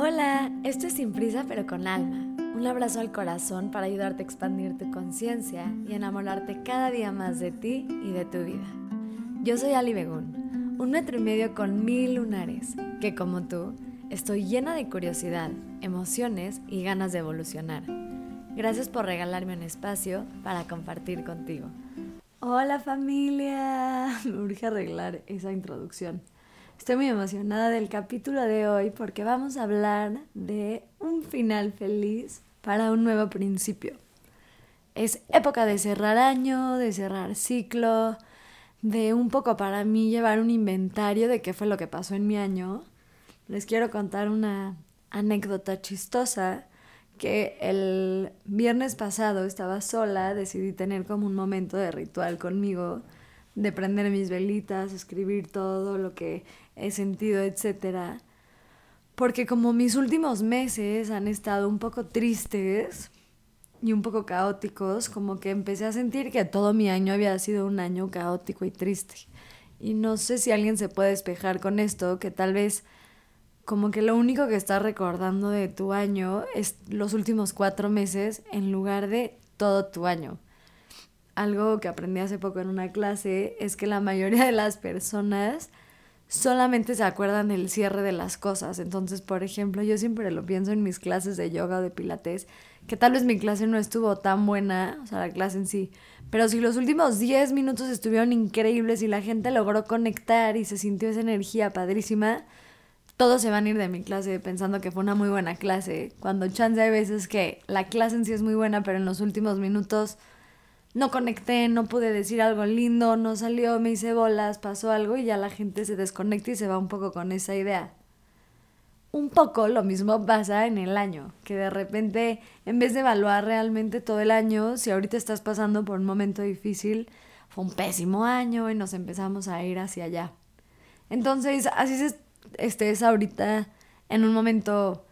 Hola, esto es Sin Prisa pero con Alma. Un abrazo al corazón para ayudarte a expandir tu conciencia y enamorarte cada día más de ti y de tu vida. Yo soy Ali Begún, un metro y medio con mil lunares, que como tú, estoy llena de curiosidad, emociones y ganas de evolucionar. Gracias por regalarme un espacio para compartir contigo. Hola familia, me urge arreglar esa introducción. Estoy muy emocionada del capítulo de hoy porque vamos a hablar de un final feliz para un nuevo principio. Es época de cerrar año, de cerrar ciclo, de un poco para mí llevar un inventario de qué fue lo que pasó en mi año. Les quiero contar una anécdota chistosa que el viernes pasado estaba sola, decidí tener como un momento de ritual conmigo, de prender mis velitas, escribir todo lo que he sentido, etc. Porque como mis últimos meses han estado un poco tristes y un poco caóticos, como que empecé a sentir que todo mi año había sido un año caótico y triste. Y no sé si alguien se puede despejar con esto, que tal vez como que lo único que estás recordando de tu año es los últimos cuatro meses en lugar de todo tu año. Algo que aprendí hace poco en una clase es que la mayoría de las personas solamente se acuerdan del cierre de las cosas. Entonces, por ejemplo, yo siempre lo pienso en mis clases de yoga o de pilates, que tal vez mi clase no estuvo tan buena, o sea, la clase en sí, pero si los últimos 10 minutos estuvieron increíbles y la gente logró conectar y se sintió esa energía padrísima, todos se van a ir de mi clase pensando que fue una muy buena clase, cuando chance hay veces que la clase en sí es muy buena, pero en los últimos minutos no conecté, no pude decir algo lindo, no salió, me hice bolas, pasó algo y ya la gente se desconecta y se va un poco con esa idea. Un poco lo mismo pasa en el año, que de repente en vez de evaluar realmente todo el año, si ahorita estás pasando por un momento difícil, fue un pésimo año y nos empezamos a ir hacia allá. Entonces, así se estés ahorita en un momento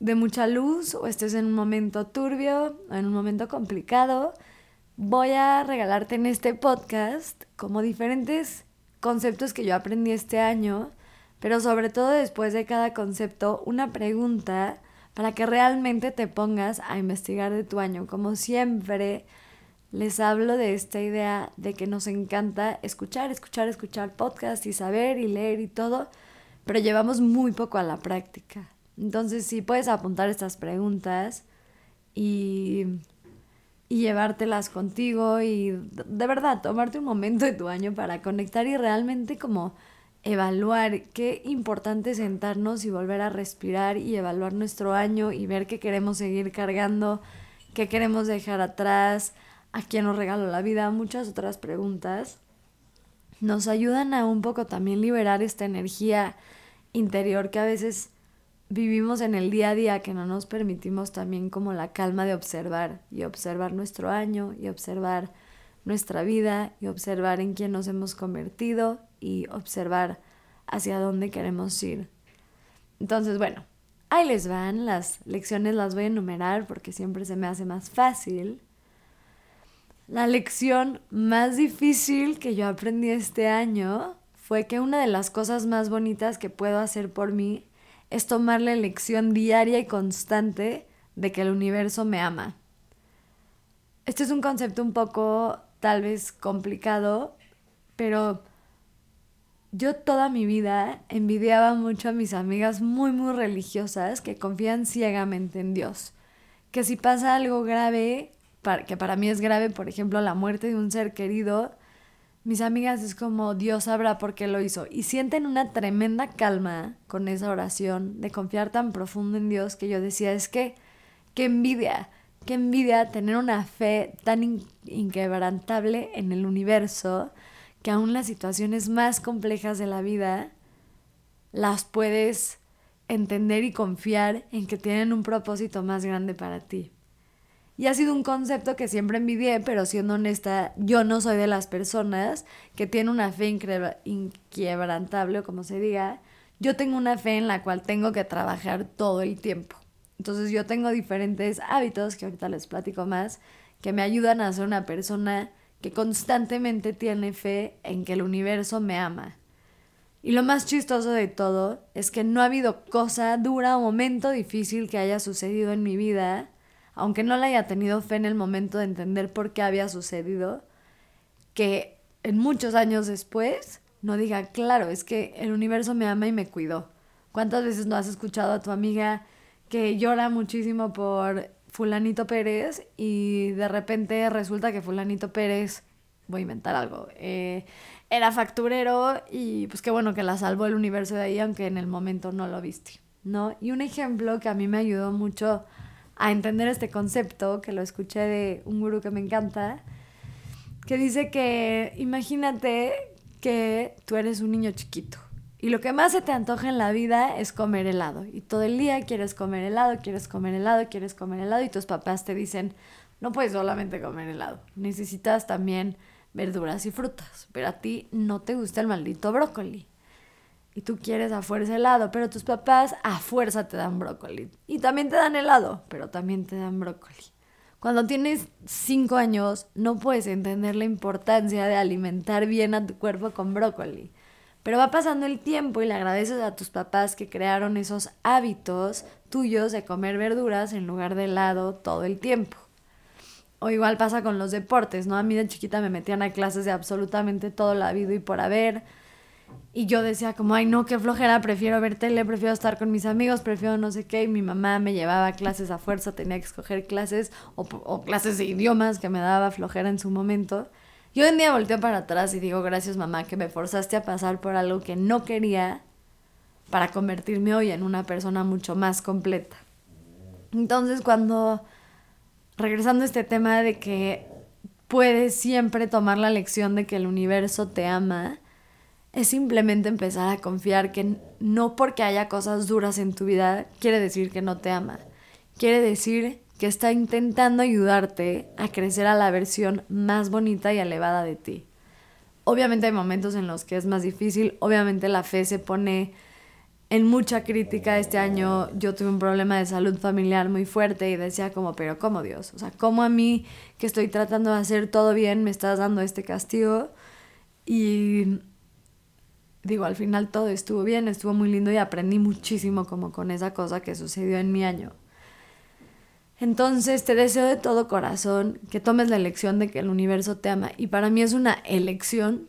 de mucha luz o estés en un momento turbio o en un momento complicado, voy a regalarte en este podcast como diferentes conceptos que yo aprendí este año, pero sobre todo después de cada concepto, una pregunta para que realmente te pongas a investigar de tu año. Como siempre, les hablo de esta idea de que nos encanta escuchar, escuchar, escuchar podcast y saber y leer y todo, pero llevamos muy poco a la práctica. Entonces, si puedes apuntar estas preguntas y, y llevártelas contigo y de verdad tomarte un momento de tu año para conectar y realmente como evaluar qué importante sentarnos y volver a respirar y evaluar nuestro año y ver qué queremos seguir cargando, qué queremos dejar atrás, a quién nos regaló la vida, muchas otras preguntas. Nos ayudan a un poco también liberar esta energía interior que a veces vivimos en el día a día, que no nos permitimos también como la calma de observar y observar nuestro año y observar nuestra vida y observar en quién nos hemos convertido y observar hacia dónde queremos ir. Entonces, bueno, ahí les van, las lecciones las voy a enumerar porque siempre se me hace más fácil. La lección más difícil que yo aprendí este año fue que una de las cosas más bonitas que puedo hacer por mí es tomar la elección diaria y constante de que el universo me ama. Este es un concepto un poco tal vez complicado, pero yo toda mi vida envidiaba mucho a mis amigas muy, muy religiosas que confían ciegamente en Dios. Que si pasa algo grave, que para mí es grave, por ejemplo, la muerte de un ser querido, mis amigas es como Dios sabrá por qué lo hizo. Y sienten una tremenda calma con esa oración de confiar tan profundo en Dios que yo decía, es que, qué envidia, qué envidia tener una fe tan inquebrantable en el universo que aún las situaciones más complejas de la vida las puedes entender y confiar en que tienen un propósito más grande para ti. Y ha sido un concepto que siempre envidié, pero siendo honesta, yo no soy de las personas que tiene una fe inquebrantable, o como se diga. Yo tengo una fe en la cual tengo que trabajar todo el tiempo. Entonces yo tengo diferentes hábitos, que ahorita les platico más, que me ayudan a ser una persona que constantemente tiene fe en que el universo me ama. Y lo más chistoso de todo es que no ha habido cosa dura o momento difícil que haya sucedido en mi vida, aunque no la haya tenido fe en el momento de entender por qué había sucedido, que en muchos años después no diga, claro, es que el universo me ama y me cuidó. ¿Cuántas veces no has escuchado a tu amiga que llora muchísimo por fulanito Pérez y de repente resulta que fulanito Pérez, voy a inventar algo, eh, era facturero y pues qué bueno que la salvó el universo de ahí, aunque en el momento no lo viste, ¿no? Y un ejemplo que a mí me ayudó mucho a entender este concepto, que lo escuché de un gurú que me encanta, que dice que imagínate que tú eres un niño chiquito y lo que más se te antoja en la vida es comer helado. Y todo el día quieres comer helado, quieres comer helado, quieres comer helado. Y tus papás te dicen, no puedes solamente comer helado. Necesitas también verduras y frutas. Pero a ti no te gusta el maldito brócoli. Y tú quieres a fuerza helado, pero tus papás a fuerza te dan brócoli. Y también te dan helado, pero también te dan brócoli. Cuando tienes cinco años, no puedes entender la importancia de alimentar bien a tu cuerpo con brócoli. Pero va pasando el tiempo y le agradeces a tus papás que crearon esos hábitos tuyos de comer verduras en lugar de helado todo el tiempo. O igual pasa con los deportes, ¿no? A mí de chiquita me metían a clases de absolutamente todo la vida y por haber. Y yo decía como, ay no, qué flojera, prefiero ver tele, prefiero estar con mis amigos, prefiero no sé qué. Y mi mamá me llevaba clases a fuerza, tenía que escoger clases o, o clases de idiomas que me daba flojera en su momento. Yo en día volteo para atrás y digo, gracias mamá que me forzaste a pasar por algo que no quería para convertirme hoy en una persona mucho más completa. Entonces cuando, regresando a este tema de que puedes siempre tomar la lección de que el universo te ama, es simplemente empezar a confiar que no porque haya cosas duras en tu vida quiere decir que no te ama. Quiere decir que está intentando ayudarte a crecer a la versión más bonita y elevada de ti. Obviamente hay momentos en los que es más difícil, obviamente la fe se pone en mucha crítica. Este año yo tuve un problema de salud familiar muy fuerte y decía como, pero ¿cómo Dios? O sea, ¿cómo a mí que estoy tratando de hacer todo bien me estás dando este castigo? Y digo, al final todo estuvo bien, estuvo muy lindo y aprendí muchísimo como con esa cosa que sucedió en mi año. Entonces te deseo de todo corazón que tomes la elección de que el universo te ama. Y para mí es una elección,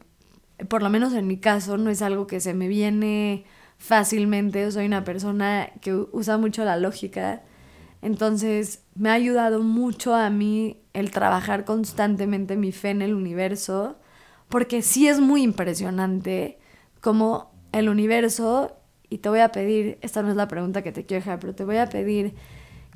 por lo menos en mi caso, no es algo que se me viene fácilmente. Soy una persona que usa mucho la lógica. Entonces me ha ayudado mucho a mí el trabajar constantemente mi fe en el universo, porque sí es muy impresionante como el universo, y te voy a pedir, esta no es la pregunta que te quiero dejar, pero te voy a pedir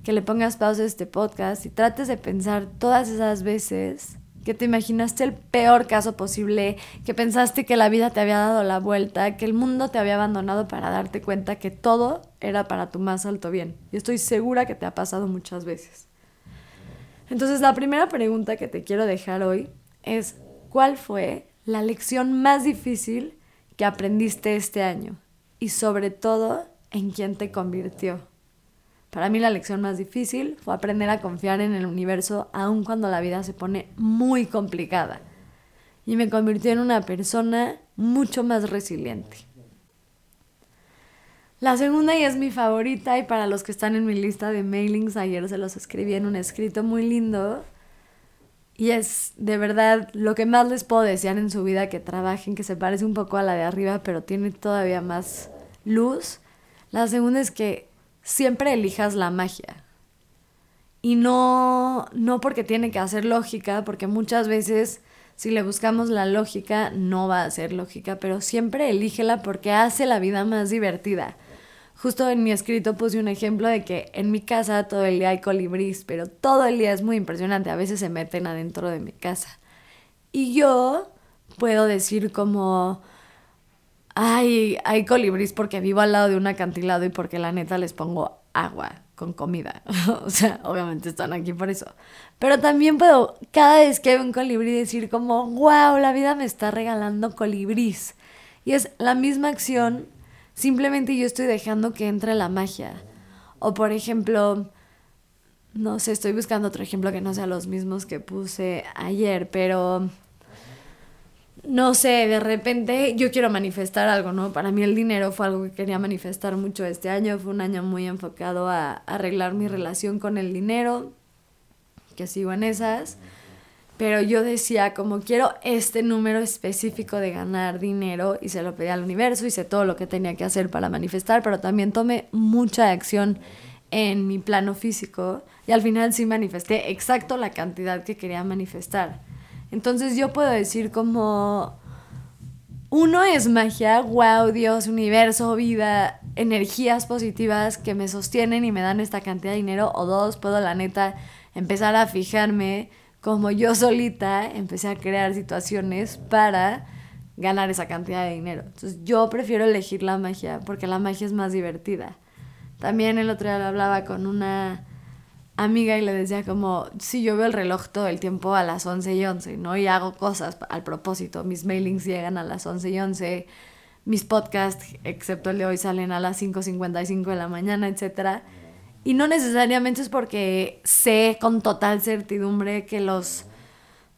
que le pongas pausa a este podcast y trates de pensar todas esas veces que te imaginaste el peor caso posible, que pensaste que la vida te había dado la vuelta, que el mundo te había abandonado para darte cuenta que todo era para tu más alto bien. Y estoy segura que te ha pasado muchas veces. Entonces la primera pregunta que te quiero dejar hoy es, ¿cuál fue la lección más difícil que aprendiste este año? Y sobre todo, ¿en quién te convirtió? Para mí la lección más difícil fue aprender a confiar en el universo aun cuando la vida se pone muy complicada. Y me convirtió en una persona mucho más resiliente. La segunda y es mi favorita y para los que están en mi lista de mailings, ayer se los escribí en un escrito muy lindo. Y es de verdad lo que más les puedo desear en su vida que trabajen, que se parece un poco a la de arriba, pero tiene todavía más luz. La segunda es que siempre elijas la magia. Y no, no porque tiene que hacer lógica, porque muchas veces si le buscamos la lógica no va a ser lógica, pero siempre elígela porque hace la vida más divertida. Justo en mi escrito puse un ejemplo de que en mi casa todo el día hay colibrís, pero todo el día es muy impresionante, a veces se meten adentro de mi casa. Y yo puedo decir como, ay, hay colibrís porque vivo al lado de un acantilado y porque la neta les pongo agua con comida. o sea, obviamente están aquí por eso. Pero también puedo, cada vez que veo un colibrí, decir como, wow, la vida me está regalando colibrís. Y es la misma acción, simplemente yo estoy dejando que entre la magia. O por ejemplo, no sé, estoy buscando otro ejemplo que no sea los mismos que puse ayer, pero no sé, de repente yo quiero manifestar algo, ¿no? Para mí el dinero fue algo que quería manifestar mucho este año, fue un año muy enfocado a arreglar mi relación con el dinero, que sigo en esas, pero yo decía como quiero este número específico de ganar dinero y se lo pedí al universo, hice todo lo que tenía que hacer para manifestar, pero también tomé mucha acción en mi plano físico y al final sí manifesté exacto la cantidad que quería manifestar. Entonces yo puedo decir como uno es magia, wow, Dios, universo, vida, energías positivas que me sostienen y me dan esta cantidad de dinero, o dos, puedo la neta empezar a fijarme como yo solita empecé a crear situaciones para ganar esa cantidad de dinero. Entonces yo prefiero elegir la magia porque la magia es más divertida. También el otro día hablaba con una amiga y le decía como, sí, yo veo el reloj todo el tiempo a las 11 y 11, ¿no? Y hago cosas al propósito. Mis mailings llegan a las 11 y 11, mis podcasts, excepto el de hoy, salen a las 5.55 de la mañana, etcétera y no necesariamente es porque sé con total certidumbre que los,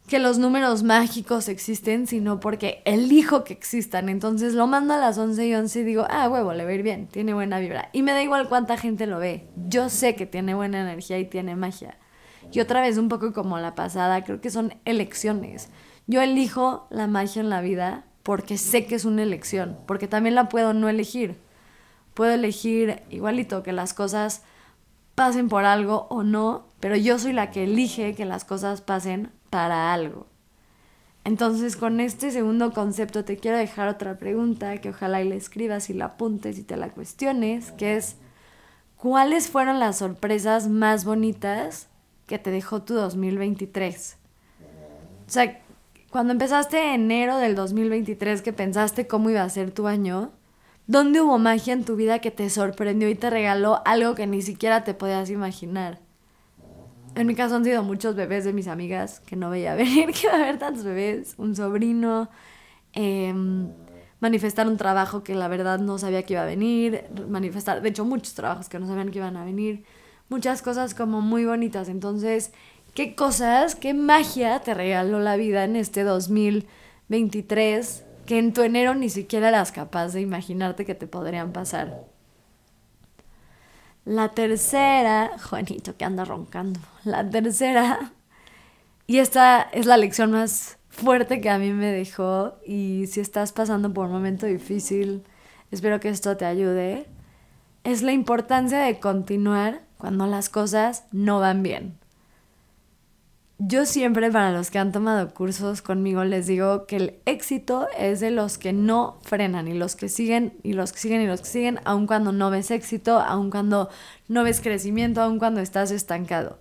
que los números mágicos existen, sino porque elijo que existan. Entonces lo mando a las 11 y 11 y digo, ah, huevo, le va a ir bien, tiene buena vibra. Y me da igual cuánta gente lo ve. Yo sé que tiene buena energía y tiene magia. Y otra vez, un poco como la pasada, creo que son elecciones. Yo elijo la magia en la vida porque sé que es una elección, porque también la puedo no elegir. Puedo elegir igualito que las cosas pasen por algo o no, pero yo soy la que elige que las cosas pasen para algo. Entonces, con este segundo concepto te quiero dejar otra pregunta que ojalá y la escribas y la apuntes y te la cuestiones, que es, ¿cuáles fueron las sorpresas más bonitas que te dejó tu 2023? O sea, cuando empezaste enero del 2023 que pensaste cómo iba a ser tu año, ¿Dónde hubo magia en tu vida que te sorprendió y te regaló algo que ni siquiera te podías imaginar? En mi caso han sido muchos bebés de mis amigas que no veía venir que iba a haber tantos bebés, un sobrino, em, manifestar un trabajo que la verdad no sabía que iba a venir, manifestar, de hecho muchos trabajos que no sabían que iban a venir, muchas cosas como muy bonitas. Entonces, ¿qué cosas, qué magia te regaló la vida en este 2023 que en tu enero ni siquiera eras capaz de imaginarte que te podrían pasar. La tercera, Juanito que anda roncando, la tercera, y esta es la lección más fuerte que a mí me dejó y si estás pasando por un momento difícil, espero que esto te ayude, es la importancia de continuar cuando las cosas no van bien. Yo siempre para los que han tomado cursos conmigo les digo que el éxito es de los que no frenan y los que siguen y los que siguen y los que siguen, aun cuando no ves éxito, aun cuando no ves crecimiento, aun cuando estás estancado.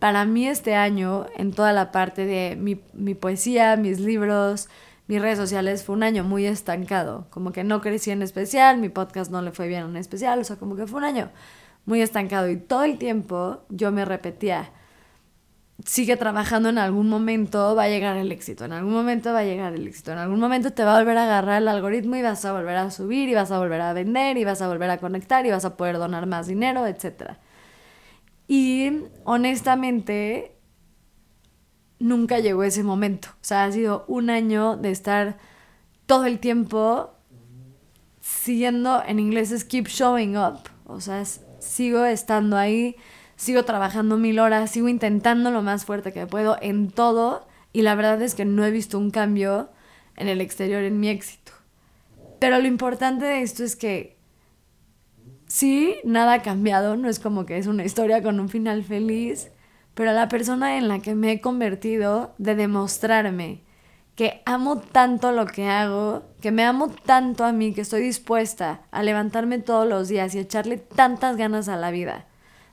Para mí este año, en toda la parte de mi, mi poesía, mis libros, mis redes sociales, fue un año muy estancado. Como que no crecí en especial, mi podcast no le fue bien en especial, o sea, como que fue un año muy estancado y todo el tiempo yo me repetía sigue trabajando, en algún momento va a llegar el éxito, en algún momento va a llegar el éxito, en algún momento te va a volver a agarrar el algoritmo y vas a volver a subir y vas a volver a vender y vas a volver a conectar y vas a poder donar más dinero, etc. Y honestamente, nunca llegó ese momento. O sea, ha sido un año de estar todo el tiempo siguiendo, en inglés es keep showing up, o sea, sigo estando ahí sigo trabajando mil horas, sigo intentando lo más fuerte que puedo en todo y la verdad es que no he visto un cambio en el exterior en mi éxito. Pero lo importante de esto es que sí, nada ha cambiado, no es como que es una historia con un final feliz, pero la persona en la que me he convertido de demostrarme que amo tanto lo que hago, que me amo tanto a mí, que estoy dispuesta a levantarme todos los días y echarle tantas ganas a la vida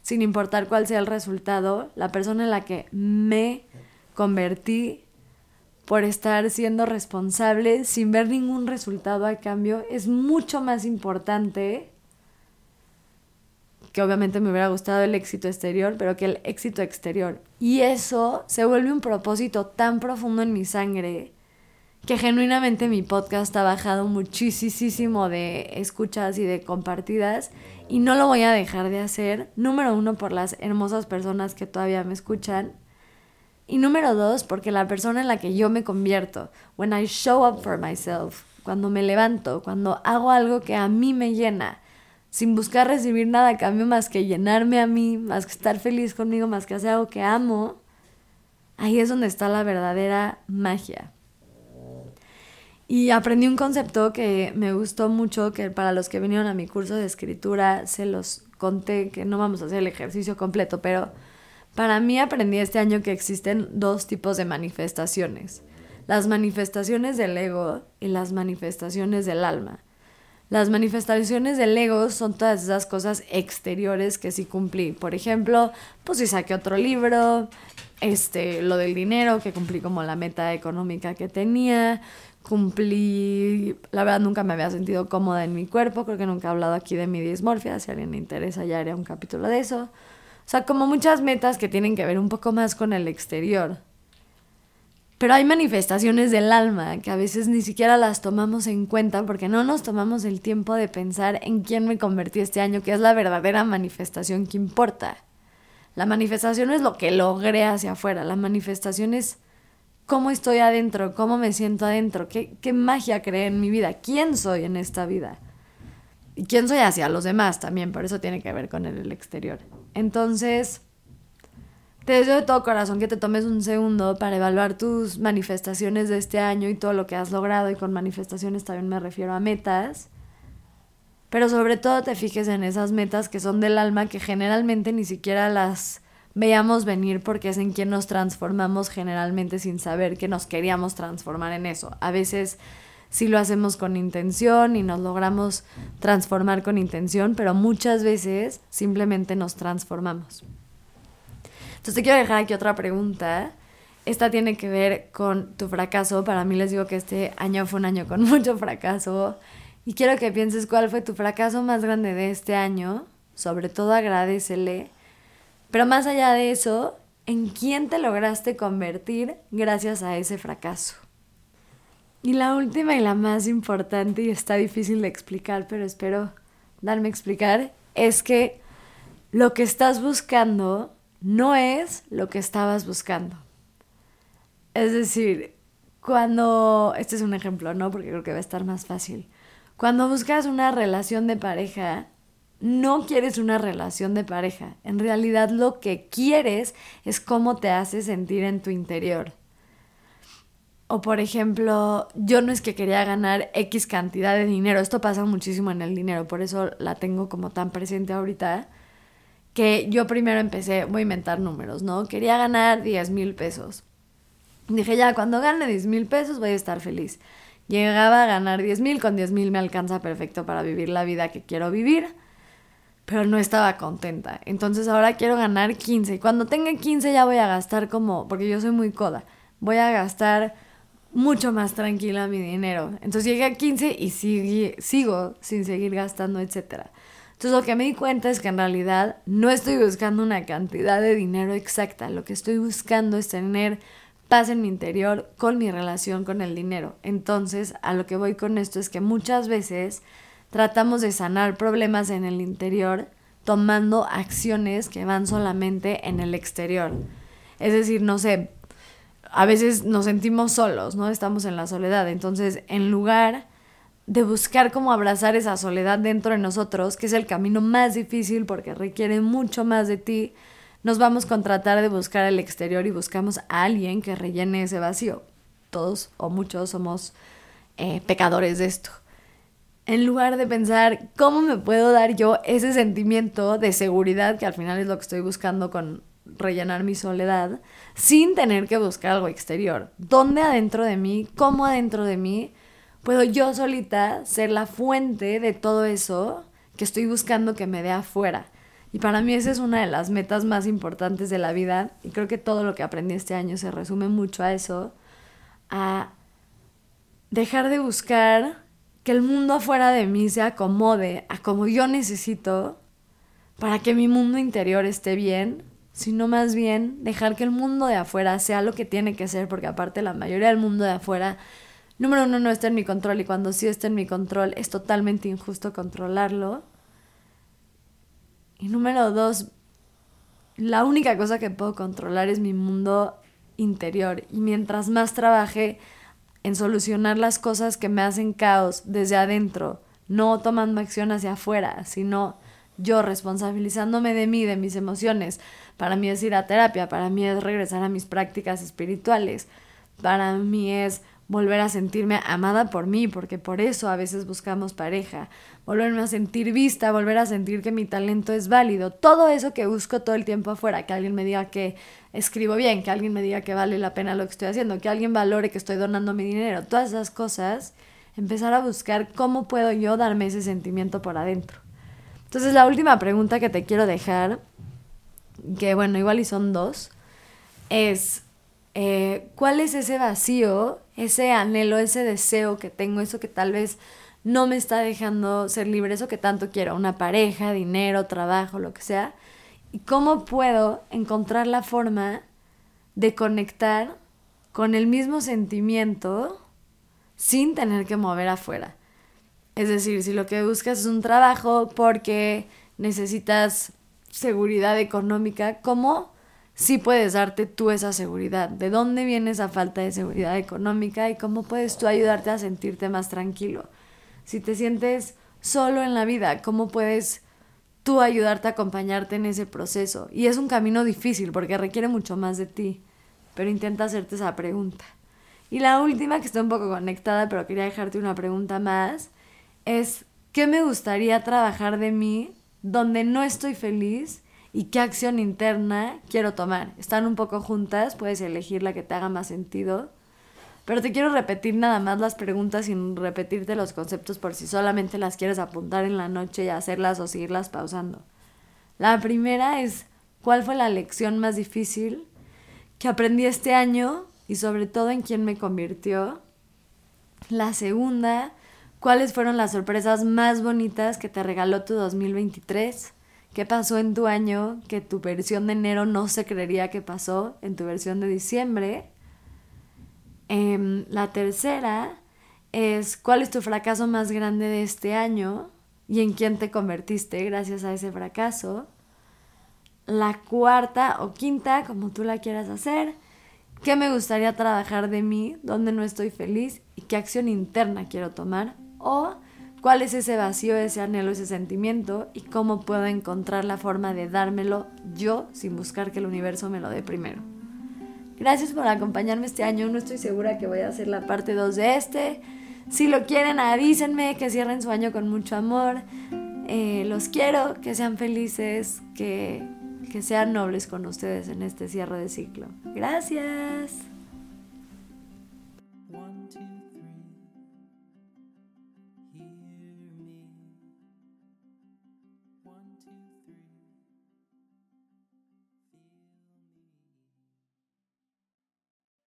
sin importar cuál sea el resultado, la persona en la que me convertí por estar siendo responsable sin ver ningún resultado a cambio es mucho más importante que obviamente me hubiera gustado el éxito exterior, pero que el éxito exterior. Y eso se vuelve un propósito tan profundo en mi sangre que genuinamente mi podcast ha bajado muchísimo de escuchas y de compartidas y no lo voy a dejar de hacer. Número uno, por las hermosas personas que todavía me escuchan. Y número dos, porque la persona en la que yo me convierto, when I show up for myself, cuando me levanto, cuando hago algo que a mí me llena, sin buscar recibir nada a cambio más que llenarme a mí, más que estar feliz conmigo, más que hacer algo que amo, ahí es donde está la verdadera magia. Y aprendí un concepto que me gustó mucho, que para los que vinieron a mi curso de escritura se los conté, que no vamos a hacer el ejercicio completo, pero para mí aprendí este año que existen dos tipos de manifestaciones. Las manifestaciones del ego y las manifestaciones del alma. Las manifestaciones del ego son todas esas cosas exteriores que sí cumplí. Por ejemplo, pues si saqué otro libro, este, lo del dinero, que cumplí como la meta económica que tenía, cumplí, la verdad nunca me había sentido cómoda en mi cuerpo, creo que nunca he hablado aquí de mi dismorfia, si a alguien le interesa ya haré un capítulo de eso. O sea, como muchas metas que tienen que ver un poco más con el exterior. Pero hay manifestaciones del alma que a veces ni siquiera las tomamos en cuenta porque no nos tomamos el tiempo de pensar en quién me convertí este año, que es la verdadera manifestación que importa. La manifestación es lo que logré hacia afuera, la manifestación es cómo estoy adentro, cómo me siento adentro, qué, qué magia creé en mi vida, quién soy en esta vida y quién soy hacia los demás también, por eso tiene que ver con el exterior. Entonces, te deseo de todo corazón que te tomes un segundo para evaluar tus manifestaciones de este año y todo lo que has logrado. Y con manifestaciones también me refiero a metas. Pero sobre todo te fijes en esas metas que son del alma, que generalmente ni siquiera las veíamos venir porque es en quien nos transformamos generalmente sin saber que nos queríamos transformar en eso. A veces sí lo hacemos con intención y nos logramos transformar con intención, pero muchas veces simplemente nos transformamos. Entonces te quiero dejar aquí otra pregunta. Esta tiene que ver con tu fracaso. Para mí les digo que este año fue un año con mucho fracaso. Y quiero que pienses cuál fue tu fracaso más grande de este año. Sobre todo agradecele. Pero más allá de eso, ¿en quién te lograste convertir gracias a ese fracaso? Y la última y la más importante, y está difícil de explicar, pero espero darme a explicar, es que lo que estás buscando no es lo que estabas buscando. Es decir, cuando, este es un ejemplo, ¿no? Porque creo que va a estar más fácil. Cuando buscas una relación de pareja, no quieres una relación de pareja. En realidad lo que quieres es cómo te hace sentir en tu interior. O por ejemplo, yo no es que quería ganar X cantidad de dinero. Esto pasa muchísimo en el dinero, por eso la tengo como tan presente ahorita que yo primero empecé, voy a inventar números, ¿no? Quería ganar 10 mil pesos. Dije, ya, cuando gane 10 mil pesos voy a estar feliz. Llegaba a ganar 10 mil, con 10 mil me alcanza perfecto para vivir la vida que quiero vivir, pero no estaba contenta. Entonces ahora quiero ganar 15. Y cuando tenga 15 ya voy a gastar como, porque yo soy muy coda, voy a gastar mucho más tranquila mi dinero. Entonces llegué a 15 y sigo sin seguir gastando, etcétera. Entonces lo que me di cuenta es que en realidad no estoy buscando una cantidad de dinero exacta, lo que estoy buscando es tener paz en mi interior con mi relación con el dinero. Entonces a lo que voy con esto es que muchas veces tratamos de sanar problemas en el interior tomando acciones que van solamente en el exterior. Es decir, no sé, a veces nos sentimos solos, ¿no? Estamos en la soledad. Entonces, en lugar de buscar cómo abrazar esa soledad dentro de nosotros, que es el camino más difícil porque requiere mucho más de ti, nos vamos con tratar de buscar el exterior y buscamos a alguien que rellene ese vacío. Todos o muchos somos eh, pecadores de esto. En lugar de pensar cómo me puedo dar yo ese sentimiento de seguridad, que al final es lo que estoy buscando con rellenar mi soledad, sin tener que buscar algo exterior. ¿Dónde adentro de mí? ¿Cómo adentro de mí? puedo yo solita ser la fuente de todo eso que estoy buscando que me dé afuera. Y para mí esa es una de las metas más importantes de la vida y creo que todo lo que aprendí este año se resume mucho a eso, a dejar de buscar que el mundo afuera de mí se acomode a como yo necesito para que mi mundo interior esté bien, sino más bien dejar que el mundo de afuera sea lo que tiene que ser, porque aparte la mayoría del mundo de afuera número uno, no está en mi control y cuando sí está en mi control es totalmente injusto controlarlo. Y número dos, la única cosa que puedo controlar es mi mundo interior. Y mientras más trabaje en solucionar las cosas que me hacen caos desde adentro, no tomando acción hacia afuera, sino yo responsabilizándome de mí, de mis emociones. Para mí es ir a terapia, para mí es regresar a mis prácticas espirituales, para mí es volver a sentirme amada por mí, porque por eso a veces buscamos pareja, volverme a sentir vista, volver a sentir que mi talento es válido, todo eso que busco todo el tiempo afuera, que alguien me diga que escribo bien, que alguien me diga que vale la pena lo que estoy haciendo, que alguien valore que estoy donando mi dinero, todas esas cosas, empezar a buscar cómo puedo yo darme ese sentimiento por adentro. Entonces la última pregunta que te quiero dejar, que bueno, igual y son dos, es eh, ¿cuál es ese vacío, ese anhelo, ese deseo que tengo, eso que tal vez no me está dejando ser libre, eso que tanto quiero, una pareja, dinero, trabajo, lo que sea? ¿Y cómo puedo encontrar la forma de conectar con el mismo sentimiento sin tener que mover afuera? Es decir, si lo que buscas es un trabajo porque necesitas seguridad económica, ¿cómo sí puedes darte tú esa seguridad. ¿De dónde viene esa falta de seguridad económica y cómo puedes tú ayudarte a sentirte más tranquilo? Si te sientes solo en la vida, ¿cómo puedes tú ayudarte a acompañarte en ese proceso? Y es un camino difícil porque requiere mucho más de ti, pero intenta hacerte esa pregunta. Y la última, que está un poco conectada, pero quería dejarte una pregunta más, es, ¿qué me gustaría trabajar de mí donde no estoy feliz y qué acción interna quiero tomar. Están un poco juntas, puedes elegir la que te haga más sentido. Pero te quiero repetir nada más las preguntas sin repetirte los conceptos por si solamente las quieres apuntar en la noche y hacerlas o seguirlas pausando. La primera es, ¿cuál fue la lección más difícil que aprendí este año y sobre todo en quién me convirtió? La segunda, ¿cuáles fueron las sorpresas más bonitas que te regaló tu 2023? ¿Qué pasó en tu año que tu versión de enero no se creería que pasó en tu versión de diciembre? Em, la tercera es cuál es tu fracaso más grande de este año y en quién te convertiste gracias a ese fracaso. La cuarta o quinta, como tú la quieras hacer, qué me gustaría trabajar de mí, dónde no estoy feliz y qué acción interna quiero tomar. O cuál es ese vacío, ese anhelo, ese sentimiento y cómo puedo encontrar la forma de dármelo yo sin buscar que el universo me lo dé primero. Gracias por acompañarme este año, no estoy segura que voy a hacer la parte 2 de este. Si lo quieren, avísenme, que cierren su año con mucho amor. Eh, los quiero, que sean felices, que, que sean nobles con ustedes en este cierre de ciclo. Gracias.